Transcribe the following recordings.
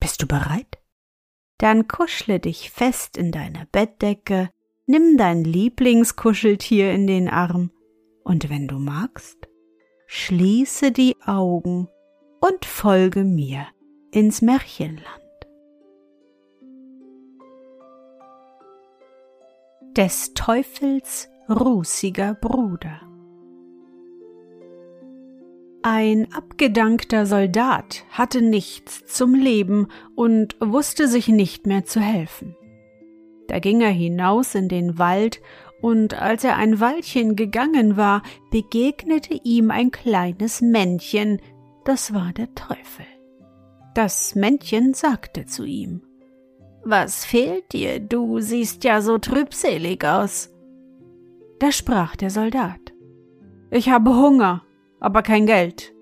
Bist du bereit? Dann kuschle dich fest in deine Bettdecke, nimm dein Lieblingskuscheltier in den Arm und wenn du magst, schließe die Augen und folge mir ins Märchenland. Des Teufels rußiger Bruder ein abgedankter Soldat hatte nichts zum Leben und wusste sich nicht mehr zu helfen. Da ging er hinaus in den Wald, und als er ein Weilchen gegangen war, begegnete ihm ein kleines Männchen, das war der Teufel. Das Männchen sagte zu ihm Was fehlt dir, du siehst ja so trübselig aus. Da sprach der Soldat Ich habe Hunger aber kein Geld.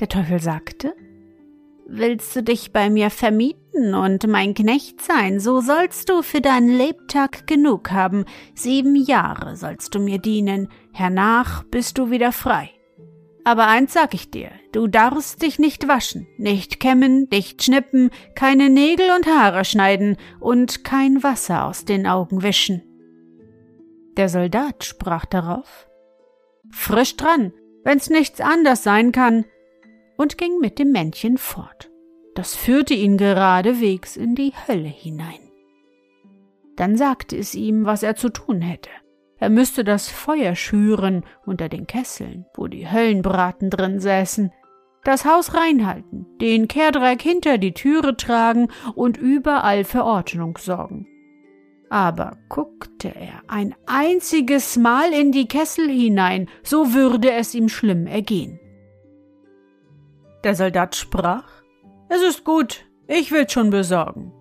Der Teufel sagte, Willst du dich bei mir vermieten und mein Knecht sein, so sollst du für deinen Lebtag genug haben. Sieben Jahre sollst du mir dienen, hernach bist du wieder frei. Aber eins sag ich dir, du darfst dich nicht waschen, nicht kämmen, nicht schnippen, keine Nägel und Haare schneiden und kein Wasser aus den Augen wischen. Der Soldat sprach darauf, Frisch dran, wenn's nichts anders sein kann, und ging mit dem Männchen fort. Das führte ihn geradewegs in die Hölle hinein. Dann sagte es ihm, was er zu tun hätte. Er müsste das Feuer schüren unter den Kesseln, wo die Höllenbraten drin säßen, das Haus reinhalten, den Kehrdreck hinter die Türe tragen und überall für Ordnung sorgen. Aber guckte er ein einziges Mal in die Kessel hinein, so würde es ihm schlimm ergehen. Der Soldat sprach Es ist gut, ich will's schon besorgen.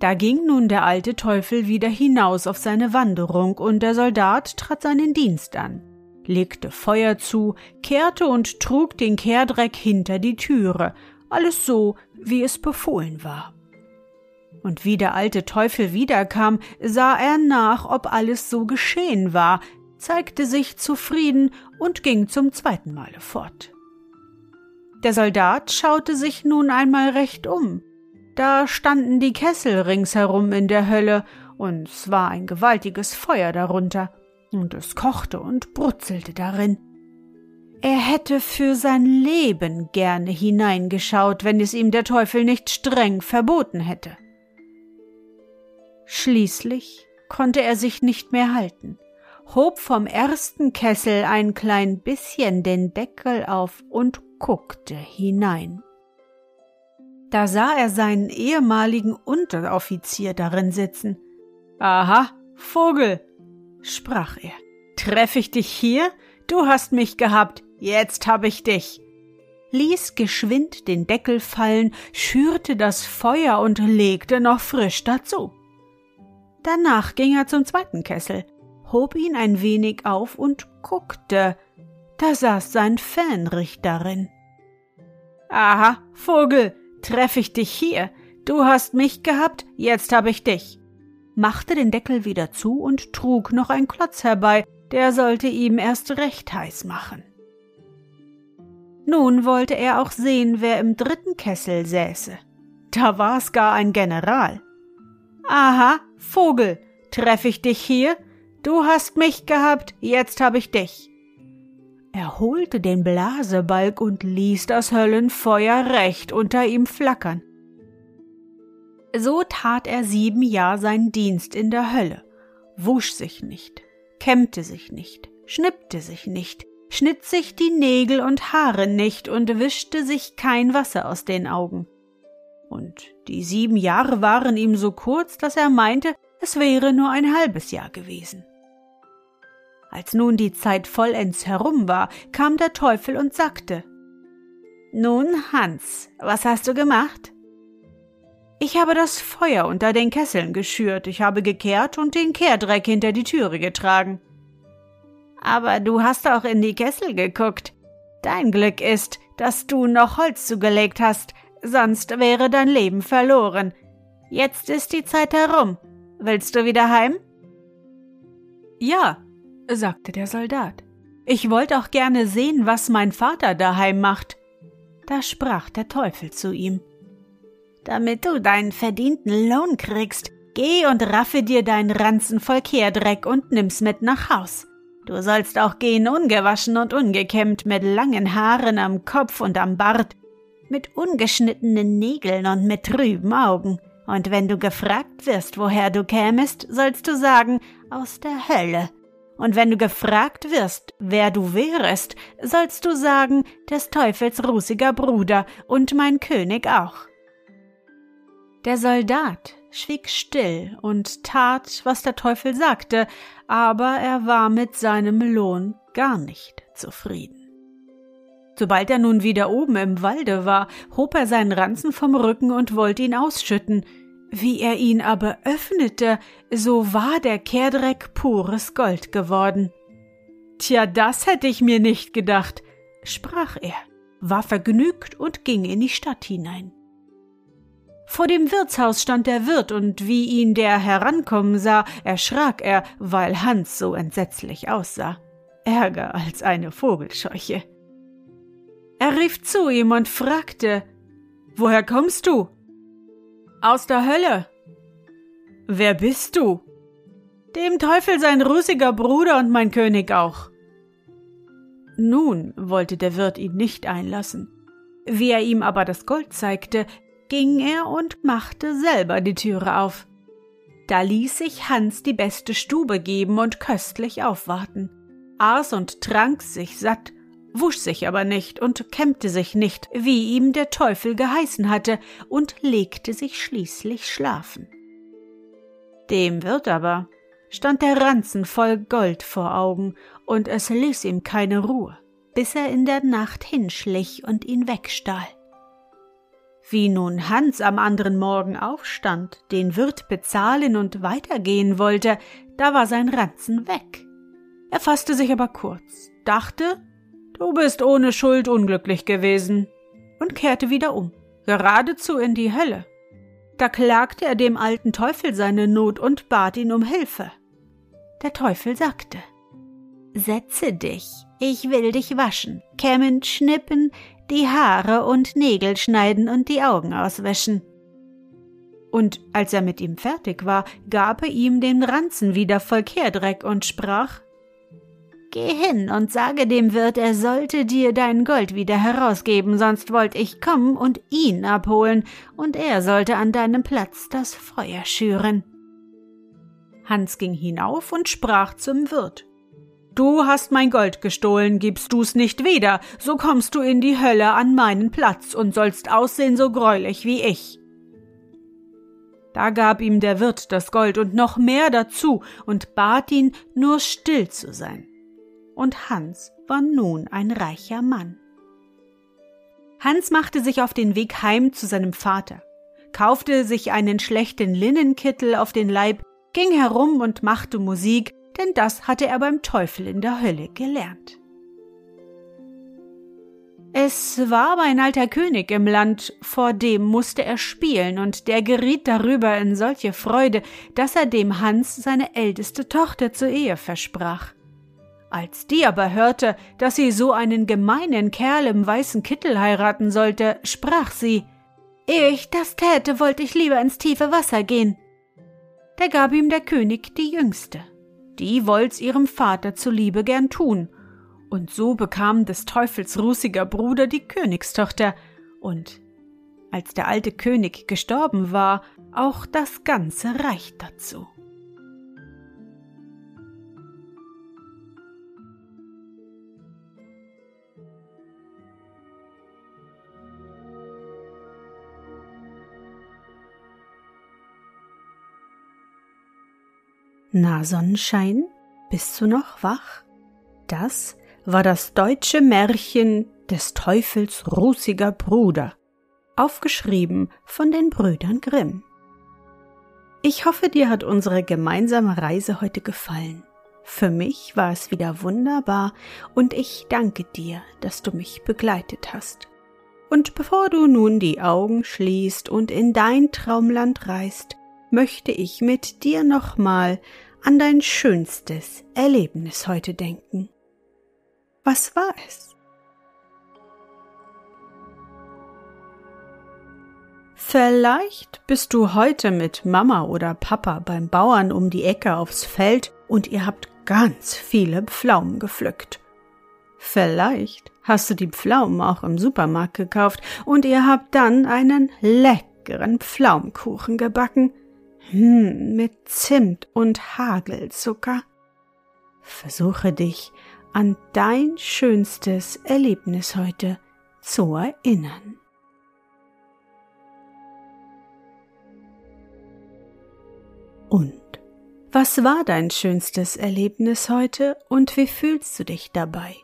Da ging nun der alte Teufel wieder hinaus auf seine Wanderung, und der Soldat trat seinen Dienst an, legte Feuer zu, kehrte und trug den Kehrdreck hinter die Türe, alles so, wie es befohlen war. Und wie der alte Teufel wiederkam, sah er nach, ob alles so geschehen war, zeigte sich zufrieden und ging zum zweiten Male fort. Der Soldat schaute sich nun einmal recht um. Da standen die Kessel ringsherum in der Hölle, und es war ein gewaltiges Feuer darunter, und es kochte und brutzelte darin. Er hätte für sein Leben gerne hineingeschaut, wenn es ihm der Teufel nicht streng verboten hätte. Schließlich konnte er sich nicht mehr halten, hob vom ersten Kessel ein klein bisschen den Deckel auf und guckte hinein. Da sah er seinen ehemaligen Unteroffizier darin sitzen. Aha, Vogel, sprach er, treff ich dich hier? Du hast mich gehabt, jetzt hab ich dich ließ geschwind den Deckel fallen, schürte das Feuer und legte noch frisch dazu. Danach ging er zum zweiten Kessel, hob ihn ein wenig auf und guckte. Da saß sein Fähnrich darin. Aha, Vogel, treff ich dich hier. Du hast mich gehabt, jetzt hab ich dich. Machte den Deckel wieder zu und trug noch ein Klotz herbei, der sollte ihm erst recht heiß machen. Nun wollte er auch sehen, wer im dritten Kessel säße. Da war's gar ein General. Aha, Vogel, treff ich dich hier? Du hast mich gehabt, jetzt hab ich dich. Er holte den Blasebalg und ließ das Höllenfeuer recht unter ihm flackern. So tat er sieben Jahr seinen Dienst in der Hölle, wusch sich nicht, kämmte sich nicht, schnippte sich nicht, schnitt sich die Nägel und Haare nicht und wischte sich kein Wasser aus den Augen. Und die sieben Jahre waren ihm so kurz, dass er meinte, es wäre nur ein halbes Jahr gewesen. Als nun die Zeit vollends herum war, kam der Teufel und sagte Nun, Hans, was hast du gemacht? Ich habe das Feuer unter den Kesseln geschürt, ich habe gekehrt und den Kehrdreck hinter die Türe getragen. Aber du hast auch in die Kessel geguckt. Dein Glück ist, dass du noch Holz zugelegt hast, sonst wäre dein Leben verloren. Jetzt ist die Zeit herum. Willst du wieder heim? Ja, sagte der Soldat. Ich wollte auch gerne sehen, was mein Vater daheim macht. Da sprach der Teufel zu ihm. Damit du deinen verdienten Lohn kriegst, geh und raffe dir deinen Ranzen voll Kehrdreck und nimm's mit nach Haus. Du sollst auch gehen ungewaschen und ungekämmt, mit langen Haaren am Kopf und am Bart, mit ungeschnittenen Nägeln und mit trüben Augen. Und wenn du gefragt wirst, woher du kämest, sollst du sagen, aus der Hölle. Und wenn du gefragt wirst, wer du wärest, sollst du sagen, des Teufels rußiger Bruder und mein König auch. Der Soldat schwieg still und tat, was der Teufel sagte, aber er war mit seinem Lohn gar nicht zufrieden. Sobald er nun wieder oben im Walde war, hob er seinen Ranzen vom Rücken und wollte ihn ausschütten, wie er ihn aber öffnete, so war der Kehrdreck pures Gold geworden. Tja, das hätte ich mir nicht gedacht, sprach er, war vergnügt und ging in die Stadt hinein. Vor dem Wirtshaus stand der Wirt, und wie ihn der herankommen sah, erschrak er, weil Hans so entsetzlich aussah. Ärger als eine Vogelscheuche. Er rief zu ihm und fragte Woher kommst du? Aus der Hölle. Wer bist du? Dem Teufel sein rußiger Bruder und mein König auch. Nun wollte der Wirt ihn nicht einlassen. Wie er ihm aber das Gold zeigte, ging er und machte selber die Türe auf. Da ließ sich Hans die beste Stube geben und köstlich aufwarten, aß und trank sich satt wusch sich aber nicht und kämmte sich nicht, wie ihm der Teufel geheißen hatte, und legte sich schließlich schlafen. Dem Wirt aber stand der Ranzen voll Gold vor Augen, und es ließ ihm keine Ruhe, bis er in der Nacht hinschlich und ihn wegstahl. Wie nun Hans am anderen Morgen aufstand, den Wirt bezahlen und weitergehen wollte, da war sein Ranzen weg. Er fasste sich aber kurz, dachte, Du bist ohne Schuld unglücklich gewesen, und kehrte wieder um, geradezu in die Hölle. Da klagte er dem alten Teufel seine Not und bat ihn um Hilfe. Der Teufel sagte Setze dich, ich will dich waschen, kämmen, schnippen, die Haare und Nägel schneiden und die Augen auswäschen. Und als er mit ihm fertig war, gab er ihm den Ranzen wieder voll Kehrdreck und sprach Geh hin und sage dem Wirt, er sollte dir dein Gold wieder herausgeben, sonst wollt ich kommen und ihn abholen, und er sollte an deinem Platz das Feuer schüren. Hans ging hinauf und sprach zum Wirt. Du hast mein Gold gestohlen, gibst du's nicht wieder, so kommst du in die Hölle an meinen Platz und sollst aussehen so greulich wie ich. Da gab ihm der Wirt das Gold und noch mehr dazu und bat ihn, nur still zu sein und Hans war nun ein reicher Mann. Hans machte sich auf den Weg heim zu seinem Vater, kaufte sich einen schlechten Linnenkittel auf den Leib, ging herum und machte Musik, denn das hatte er beim Teufel in der Hölle gelernt. Es war aber ein alter König im Land, vor dem musste er spielen, und der geriet darüber in solche Freude, dass er dem Hans seine älteste Tochter zur Ehe versprach. Als die aber hörte, dass sie so einen gemeinen Kerl im weißen Kittel heiraten sollte, sprach sie Ehe ich das täte, wollte ich lieber ins tiefe Wasser gehen. Da gab ihm der König die jüngste. Die wollt's ihrem Vater zuliebe gern tun, Und so bekam des Teufels rußiger Bruder die Königstochter, und als der alte König gestorben war, auch das ganze Reich dazu. Na Sonnenschein, bist du noch wach? Das war das deutsche Märchen des Teufels rußiger Bruder, aufgeschrieben von den Brüdern Grimm. Ich hoffe, dir hat unsere gemeinsame Reise heute gefallen. Für mich war es wieder wunderbar und ich danke dir, dass du mich begleitet hast. Und bevor du nun die Augen schließt und in dein Traumland reist, möchte ich mit dir nochmal an dein schönstes Erlebnis heute denken. Was war es? Vielleicht bist du heute mit Mama oder Papa beim Bauern um die Ecke aufs Feld und ihr habt ganz viele Pflaumen gepflückt. Vielleicht hast du die Pflaumen auch im Supermarkt gekauft und ihr habt dann einen leckeren Pflaumenkuchen gebacken. Hm, mit Zimt und Hagelzucker. Versuche dich an dein schönstes Erlebnis heute zu erinnern. Und was war dein schönstes Erlebnis heute und wie fühlst du dich dabei?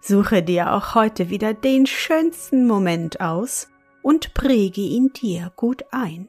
Suche dir auch heute wieder den schönsten Moment aus und präge ihn dir gut ein.